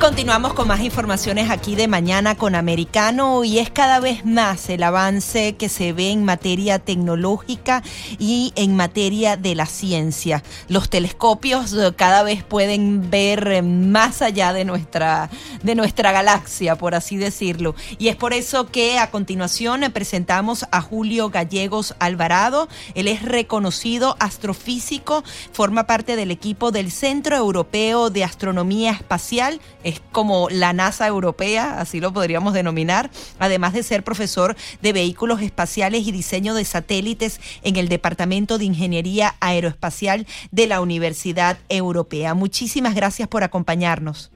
Continuamos con más informaciones aquí de mañana con Americano y es cada vez más el avance que se ve en materia tecnológica y en materia de la ciencia. Los telescopios eh, cada vez pueden ver eh, más allá de nuestra, de nuestra galaxia, por así decirlo. Y es por eso que a continuación presentamos a Julio Gallegos Alvarado. Él es reconocido astrofísico, forma parte del equipo del Centro Europeo de Astronomía Espacial es como la NASA europea, así lo podríamos denominar, además de ser profesor de vehículos espaciales y diseño de satélites en el Departamento de Ingeniería Aeroespacial de la Universidad Europea. Muchísimas gracias por acompañarnos.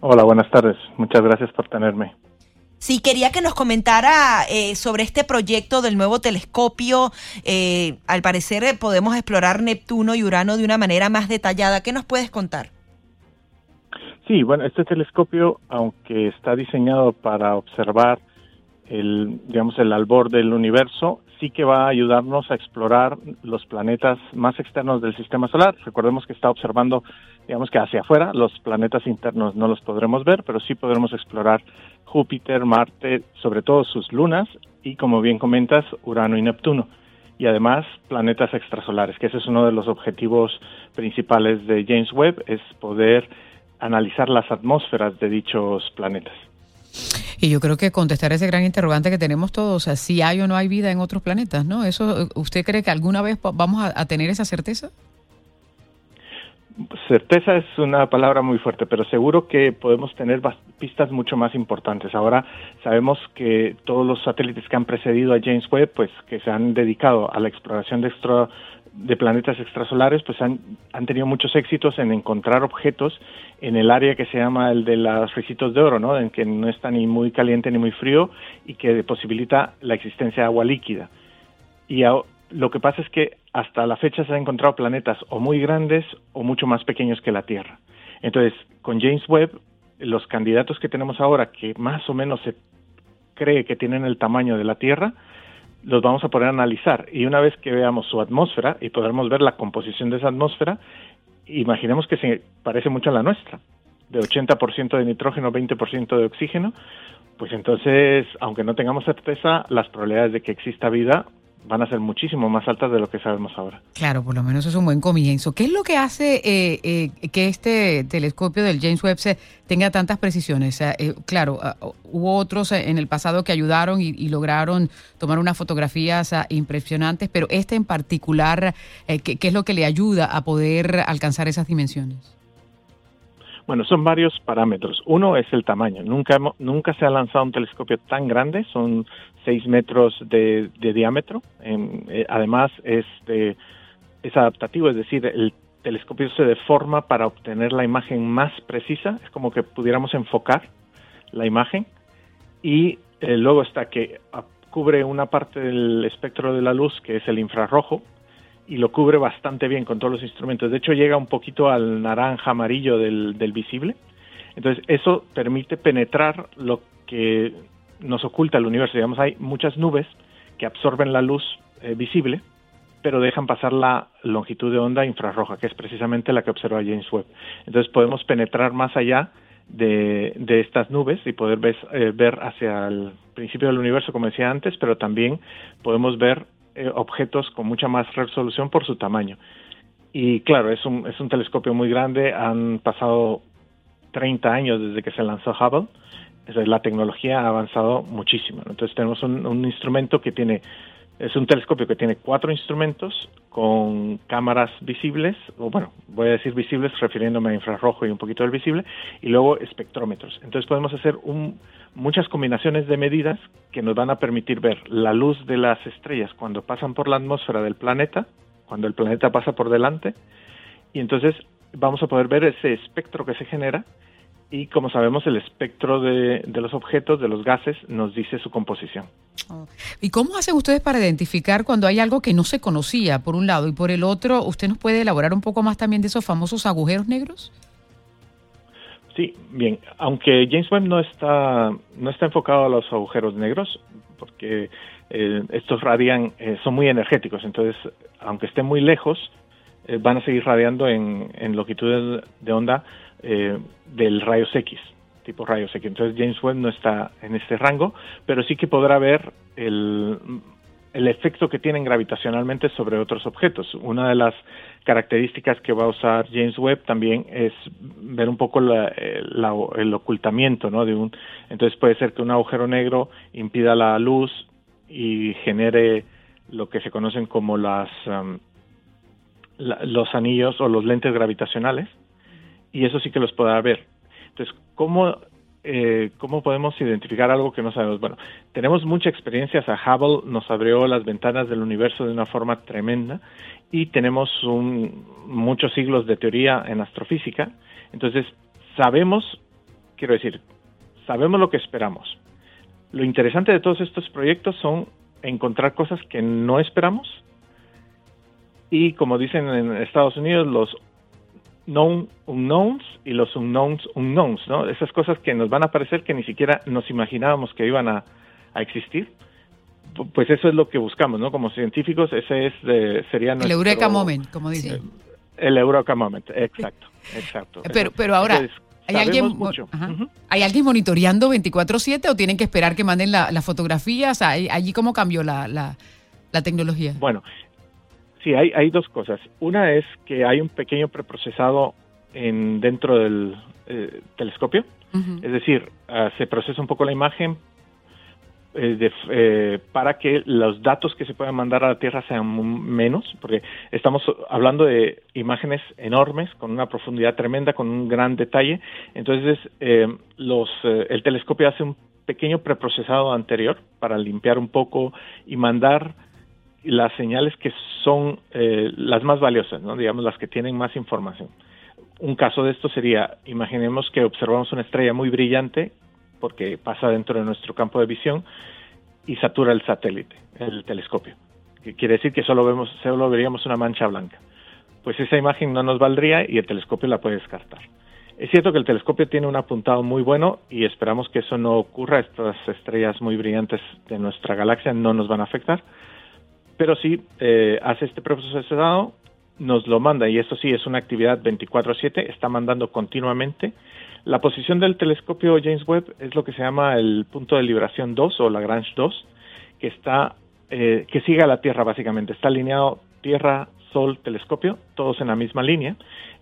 Hola, buenas tardes. Muchas gracias por tenerme. Sí, quería que nos comentara eh, sobre este proyecto del nuevo telescopio. Eh, al parecer eh, podemos explorar Neptuno y Urano de una manera más detallada. ¿Qué nos puedes contar? Sí, bueno, este telescopio, aunque está diseñado para observar el, digamos, el albor del universo, sí que va a ayudarnos a explorar los planetas más externos del sistema solar. Recordemos que está observando, digamos que hacia afuera, los planetas internos no los podremos ver, pero sí podremos explorar Júpiter, Marte, sobre todo sus lunas y, como bien comentas, Urano y Neptuno. Y además planetas extrasolares, que ese es uno de los objetivos principales de James Webb, es poder analizar las atmósferas de dichos planetas. Y yo creo que contestar ese gran interrogante que tenemos todos, o sea, si hay o no hay vida en otros planetas, ¿no? Eso, ¿Usted cree que alguna vez vamos a, tener esa certeza? Certeza es una palabra muy fuerte, pero seguro que podemos tener pistas mucho más importantes. Ahora sabemos que todos los satélites que han precedido a James Webb, pues que se han dedicado a la exploración de extra, de planetas extrasolares pues han, han, tenido muchos éxitos en encontrar objetos en el área que se llama el de los recitos de oro, ¿no? En que no está ni muy caliente ni muy frío y que posibilita la existencia de agua líquida. Y lo que pasa es que hasta la fecha se han encontrado planetas o muy grandes o mucho más pequeños que la Tierra. Entonces, con James Webb, los candidatos que tenemos ahora, que más o menos se cree que tienen el tamaño de la Tierra, los vamos a poder analizar. Y una vez que veamos su atmósfera y podremos ver la composición de esa atmósfera, imaginemos que se parece mucho a la nuestra, de 80% de nitrógeno, 20% de oxígeno, pues entonces, aunque no tengamos certeza, las probabilidades de que exista vida van a ser muchísimo más altas de lo que sabemos ahora. Claro, por lo menos es un buen comienzo. ¿Qué es lo que hace eh, eh, que este telescopio del James Webb tenga tantas precisiones? Eh, claro, ah, hubo otros en el pasado que ayudaron y, lograron tomar unas fotografías ah, impresionantes, pero este en particular, ¿qué, ¿qué es lo que le ayuda a poder alcanzar esas dimensiones? Bueno, son varios parámetros. Uno es el tamaño. Nunca, nunca se ha lanzado un telescopio tan grande, son 6 metros de, diámetro. Eh, además, es, adaptativo, es decir, el telescopio se deforma para obtener la imagen más precisa. Es como que pudiéramos enfocar la imagen. Y eh, luego está que cubre una parte del espectro de la luz, que es el infrarrojo, y lo cubre bastante bien con todos los instrumentos. De hecho, llega un poquito al naranja amarillo del, visible. Entonces, eso permite penetrar lo que nos oculta el universo. Digamos, hay muchas nubes que absorben la luz eh, visible, pero dejan pasar la longitud de onda infrarroja, que es precisamente la que observa James Webb. Entonces, podemos penetrar más allá de, estas nubes y poder ver, eh, ver hacia el principio del universo, como decía antes, pero también podemos ver eh, objetos con mucha más resolución por su tamaño. Y claro, es un, es un telescopio muy grande, han pasado 30 años desde que se lanzó Hubble, la tecnología ha avanzado muchísimo. Entonces tenemos un, un instrumento que tiene es un telescopio que tiene cuatro instrumentos con cámaras visibles, o bueno, voy a decir visibles refiriéndome a infrarrojo y un poquito del visible, y luego espectrómetros. Entonces podemos hacer muchas combinaciones de medidas que nos van a permitir ver la luz de las estrellas cuando pasan por la atmósfera del planeta, cuando el planeta pasa por delante, y entonces vamos a poder ver ese espectro que se genera y como sabemos el espectro de, los objetos, de los gases, nos dice su composición. ¿Y cómo hacen ustedes para identificar cuando hay algo que no se conocía, por un lado, y por el otro, usted nos puede elaborar un poco más también de esos famosos agujeros negros? Sí, bien. Aunque James Webb no está no está enfocado a los agujeros negros, porque eh, estos radian eh, son muy energéticos, entonces aunque estén muy lejos eh, van a seguir radiando en, en longitud de onda del rayos X, tipo rayos X. Entonces James Webb no está en este rango, pero sí que podrá ver el el efecto que tienen gravitacionalmente sobre otros objetos. Una de las características que va a usar James Webb también es ver un poco el ocultamiento, ¿no? De un, entonces puede ser que un agujero negro impida la luz y genere lo que se conocen como las um, los anillos o los lentes gravitacionales y eso sí que los podrá ver. Entonces, ¿cómo eh, ¿cómo podemos identificar algo que no sabemos? Bueno, tenemos mucha experiencia. O Hubble nos abrió las ventanas del universo de una forma tremenda y tenemos muchos siglos de teoría en astrofísica. Entonces, sabemos, quiero decir, sabemos lo que esperamos. Lo interesante de todos estos proyectos son encontrar cosas que no esperamos y, como dicen en Estados Unidos, los known unknowns y los unknowns unknowns, ¿no? Esas cosas que nos van a parecer que ni siquiera nos imaginábamos que iban a, existir. Pues eso es lo que buscamos, ¿no? Como científicos, ese es sería el eureka moment, como dicen. El, eureka moment, exacto, exacto. Pero, pero ahora. ¿Hay alguien, ¿Hay alguien monitoreando 24/7 o tienen que esperar que manden las fotografías? ¿Allí cómo cambió la, la, la tecnología? Bueno, Sí, hay, hay dos cosas. Una es que hay un pequeño preprocesado en, dentro del eh, telescopio, es decir, ah, se procesa un poco la imagen eh, eh, para que los datos que se puedan mandar a la Tierra sean menos, porque estamos hablando de imágenes enormes, con una profundidad tremenda, con un gran detalle. Entonces, los, el telescopio hace un pequeño preprocesado anterior para limpiar un poco y mandar las señales que son eh, las más valiosas, digamos las que tienen más información. Un caso de esto sería, imaginemos que observamos una estrella muy brillante porque pasa dentro de nuestro campo de visión y satura el satélite, el telescopio. Que quiere decir que solo vemos, solo veríamos una mancha blanca. Pues esa imagen no nos valdría y el telescopio la puede descartar. Es cierto que el telescopio tiene un apuntado muy bueno y esperamos que eso no ocurra. Estas estrellas muy brillantes de nuestra galaxia no nos van a afectar pero sí eh, hace este procesado, nos lo manda, y esto sí es una actividad 24/7, está mandando continuamente. La posición del telescopio James Webb es lo que se llama el punto de liberación 2 o Lagrange 2, que está eh, que sigue a la Tierra básicamente, está alineado Tierra, Sol, telescopio, todos en la misma línea.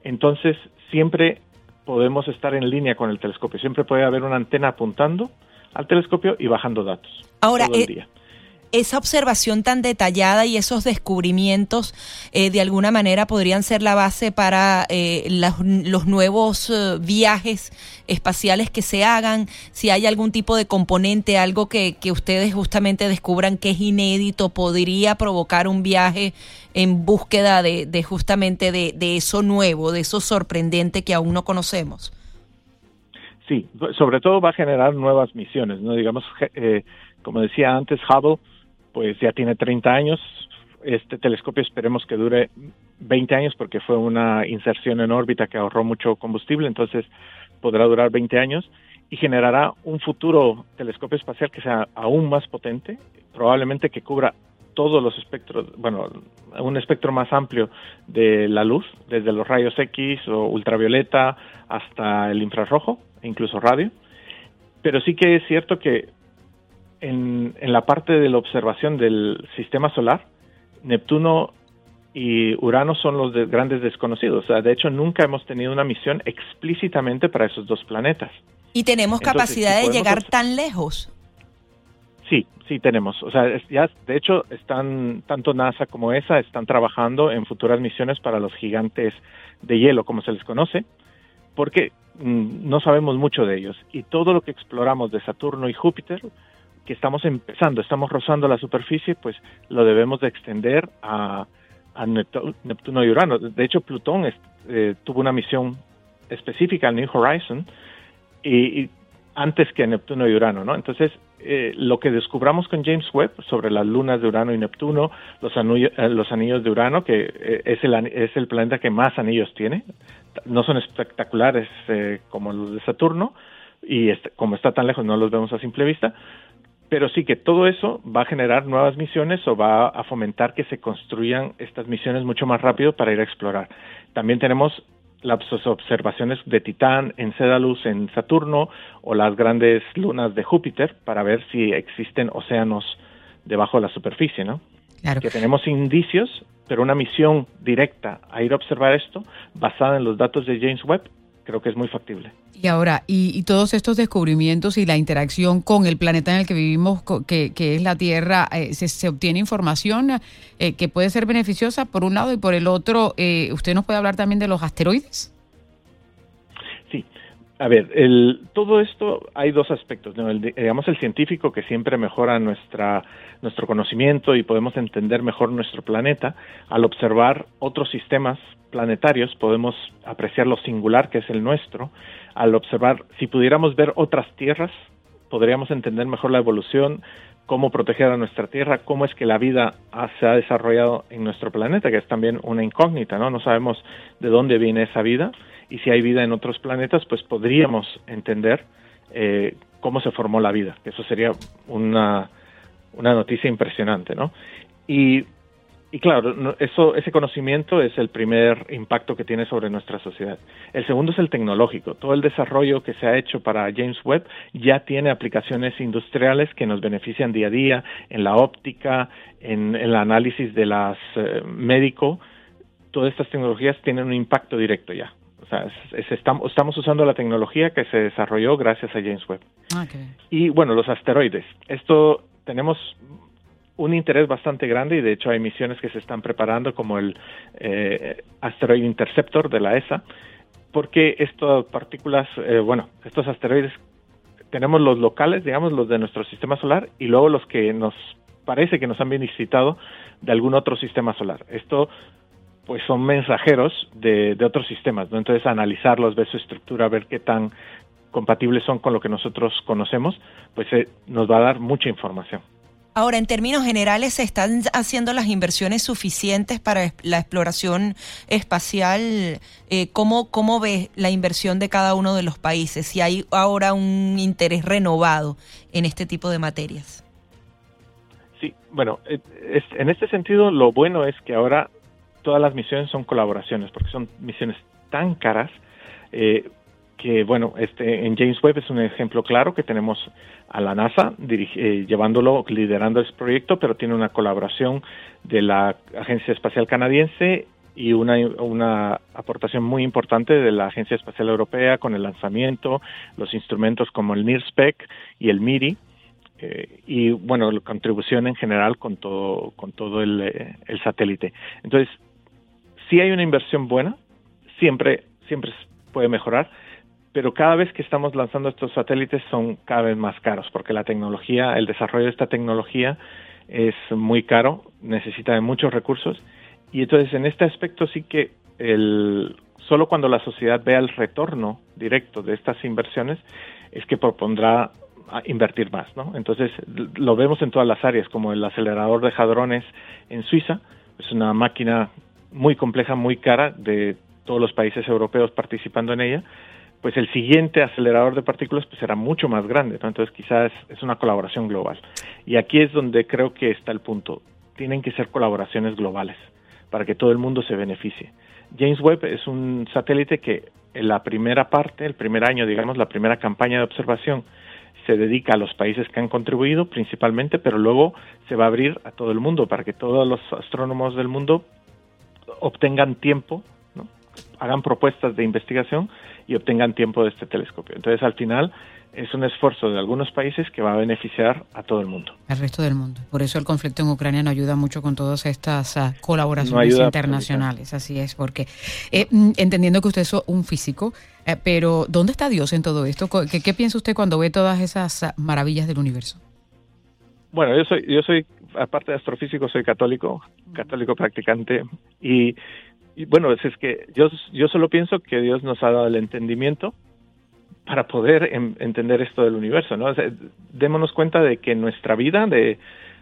Entonces siempre podemos estar en línea con el telescopio, siempre puede haber una antena apuntando al telescopio y bajando datos. Ahora, todo el eh, día esa observación tan detallada y esos descubrimientos eh, de alguna manera podrían ser la base para eh, los nuevos eh, viajes espaciales que se hagan, si hay algún tipo de componente, algo que, que ustedes justamente descubran que es inédito, podría provocar un viaje en búsqueda de, de justamente de, de, eso nuevo, de eso sorprendente que aún no conocemos. Sí, sobre todo va a generar nuevas misiones, ¿no? Digamos, como decía antes, Hubble pues ya tiene 30 años. Este telescopio esperemos que dure 20 años porque fue una inserción en órbita que ahorró mucho combustible, entonces podrá durar 20 años y generará un futuro telescopio espacial que sea aún más potente, probablemente que cubra todos los espectros, bueno, un espectro más amplio de la luz, desde los rayos X o ultravioleta hasta el infrarrojo, e incluso radio. Pero sí que es cierto que en, la parte de la observación del sistema solar, Neptuno y Urano son los grandes desconocidos. O sea, de hecho, nunca hemos tenido una misión explícitamente para esos dos planetas. ¿Y tenemos capacidad de llegar tan lejos? Sí, sí tenemos. O sea, ya de hecho están tanto NASA como ESA están trabajando en futuras misiones para los gigantes de hielo, como se les conoce, porque mm, no sabemos mucho de ellos y todo lo que exploramos de Saturno y Júpiter que estamos empezando, estamos rozando la superficie, pues lo debemos de extender a, Neptuno y Urano. De hecho, Plutón eh, tuvo una misión específica al New Horizon y, antes que Neptuno y Urano, ¿no? Entonces, eh, lo que descubramos con James Webb sobre las lunas de Urano y Neptuno, los, eh, los anillos de Urano, que es, el, es el planeta que más anillos tiene no son espectaculares eh, como los de Saturno y este, como está tan lejos no los vemos a simple vista, pero sí que todo eso va a generar nuevas misiones o va a fomentar que se construyan estas misiones mucho más rápido para ir a explorar. También tenemos las observaciones de Titán, en Cédalus, en Saturno o las grandes lunas de Júpiter para ver si existen océanos debajo de la superficie, ¿no? Claro. Que tenemos indicios, pero una misión directa a ir a observar esto, basada en los datos de James Webb, creo que es muy factible. Y ahora, y, todos estos descubrimientos y la interacción con el planeta en el que vivimos, que, es la Tierra, eh, se, obtiene información eh, que puede ser beneficiosa por un lado y por el otro, eh, ¿usted nos puede hablar también de los asteroides? Sí. A ver, el, todo esto hay dos aspectos. ¿no? El, digamos, el científico que siempre mejora nuestra, nuestro conocimiento y podemos entender mejor nuestro planeta al observar otros sistemas planetarios podemos apreciar lo singular que es el nuestro. Al observar, si pudiéramos ver otras tierras, podríamos entender mejor la evolución, cómo proteger a nuestra Tierra, cómo es que la vida se ha desarrollado en nuestro planeta, que es también una incógnita, ¿no? No sabemos de dónde viene esa vida y si hay vida en otros planetas, pues podríamos entender eh, cómo se formó la vida, eso sería una, una noticia impresionante, ¿no? Y y claro, eso, ese conocimiento es el primer impacto que tiene sobre nuestra sociedad. El segundo es el tecnológico. Todo el desarrollo que se ha hecho para James Webb ya tiene aplicaciones industriales que nos benefician día a día en la óptica, en, el análisis de las eh, médico. Todas estas tecnologías tienen un impacto directo ya. Estamos, estamos, usando la tecnología que se desarrolló gracias a James Webb. Okay. Y bueno, los asteroides. Esto tenemos un interés bastante grande y de hecho hay misiones que se están preparando como el eh, Asteroid Interceptor de la ESA, porque estas partículas, eh, bueno, estos asteroides, tenemos los locales, digamos, los de nuestro sistema solar y luego los que nos parece que nos han visitado de algún otro sistema solar. Esto pues son mensajeros de, de otros sistemas, ¿no? Entonces analizarlos, ver su estructura, ver qué tan compatibles son con lo que nosotros conocemos, pues eh, nos va a dar mucha información. Ahora, en términos generales, ¿se están haciendo las inversiones suficientes para la exploración espacial? Eh, ¿cómo, ¿Cómo ves la inversión de cada uno de los países? Si hay ahora un interés renovado en este tipo de materias. Sí, bueno, eh, en este sentido lo bueno es que ahora todas las misiones son colaboraciones, porque son misiones tan caras. Eh, que bueno, este en James Webb es un ejemplo claro que tenemos a la NASA eh, llevándolo, liderando este proyecto, pero tiene una colaboración de la Agencia Espacial Canadiense y una, una aportación muy importante de la Agencia Espacial Europea con el lanzamiento, los instrumentos como el NIRSPEC y el MIRI, eh, y bueno, la contribución en general con todo, con todo el, eh, el satélite. Entonces, si hay una inversión buena, siempre, siempre puede mejorar, pero cada vez que estamos lanzando estos satélites son cada vez más caros, porque la tecnología, el desarrollo de esta tecnología es muy caro, necesita de muchos recursos, y entonces en este aspecto sí que el, solo cuando la sociedad vea el retorno directo de estas inversiones es que propondrá invertir más, ¿no? Entonces lo vemos en todas las áreas, como el acelerador de hadrones en Suiza, es una máquina muy compleja, muy cara de todos los países europeos participando en ella, pues el siguiente acelerador de partículas pues será mucho más grande, entonces quizás es una colaboración global. Y aquí es donde creo que está el punto. Tienen que ser colaboraciones globales para que todo el mundo se beneficie. James Webb es un satélite que en la primera parte, el primer año, digamos, la primera campaña de observación, se dedica a los países que han contribuido principalmente, pero luego se va a abrir a todo el mundo para que todos los astrónomos del mundo obtengan tiempo, hagan propuestas de investigación y obtengan tiempo de este telescopio. Entonces, al final, es un esfuerzo de algunos países que va a beneficiar a todo el mundo. Al resto del mundo. Por eso el conflicto en Ucrania no ayuda mucho con todas estas ah, colaboraciones internacionales. Así es, porque eh, mm, entendiendo que usted es un físico, eh, pero ¿dónde está Dios en todo esto? ¿Qué, ¿Qué, piensa usted cuando ve todas esas ah, maravillas del universo? Bueno, yo soy, yo soy, aparte de astrofísico, soy católico, católico practicante, y y bueno, es, que yo, yo solo pienso que Dios nos ha dado el entendimiento para poder entender esto del universo, ¿no? démonos cuenta de que nuestra vida, de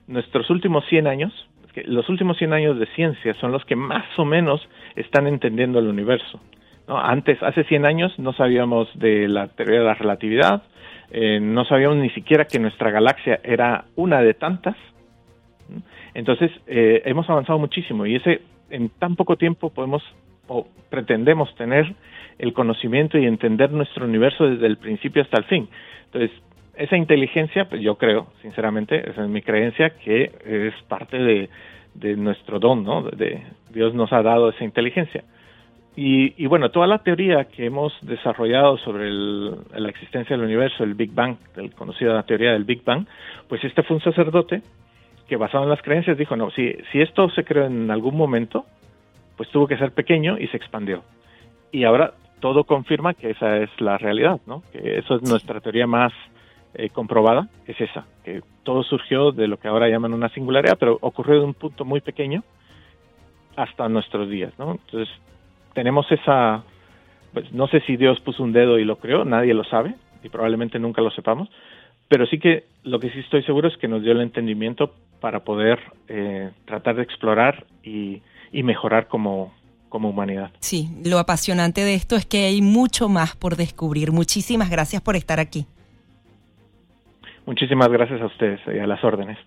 nuestros últimos 100 años, que los últimos 100 años de ciencia son los que más o menos están entendiendo el universo. Antes, hace 100 años, no sabíamos de la teoría de la relatividad, eh, no sabíamos ni siquiera que nuestra galaxia era una de tantas. Entonces, eh, hemos avanzado muchísimo y ese en tan poco tiempo podemos o pretendemos tener el conocimiento y entender nuestro universo desde el principio hasta el fin. Entonces, esa inteligencia, pues yo creo, sinceramente, esa es mi creencia, que es parte de, nuestro don, ¿no? Dios nos ha dado esa inteligencia. Y, bueno, toda la teoría que hemos desarrollado sobre la existencia del universo, el Big Bang, el conocido la teoría del Big Bang, pues este fue un sacerdote que basado en las creencias dijo, no, si, si esto se creó en algún momento, pues tuvo que ser pequeño y se expandió. Y ahora todo confirma que esa es la realidad, ¿no? Que eso es nuestra teoría más eh, comprobada, es esa, que todo surgió de lo que ahora llaman una singularidad, pero ocurrió de un punto muy pequeño hasta nuestros días, ¿no? Entonces, tenemos esa, pues no sé si Dios puso un dedo y lo creó, nadie lo sabe y probablemente nunca lo sepamos, pero sí que lo que sí estoy seguro es que nos dio el entendimiento para poder eh, tratar de explorar y, y mejorar como, como humanidad. Sí, lo apasionante de esto es que hay mucho más por descubrir. Muchísimas gracias por estar aquí. Muchísimas gracias a ustedes y a las órdenes.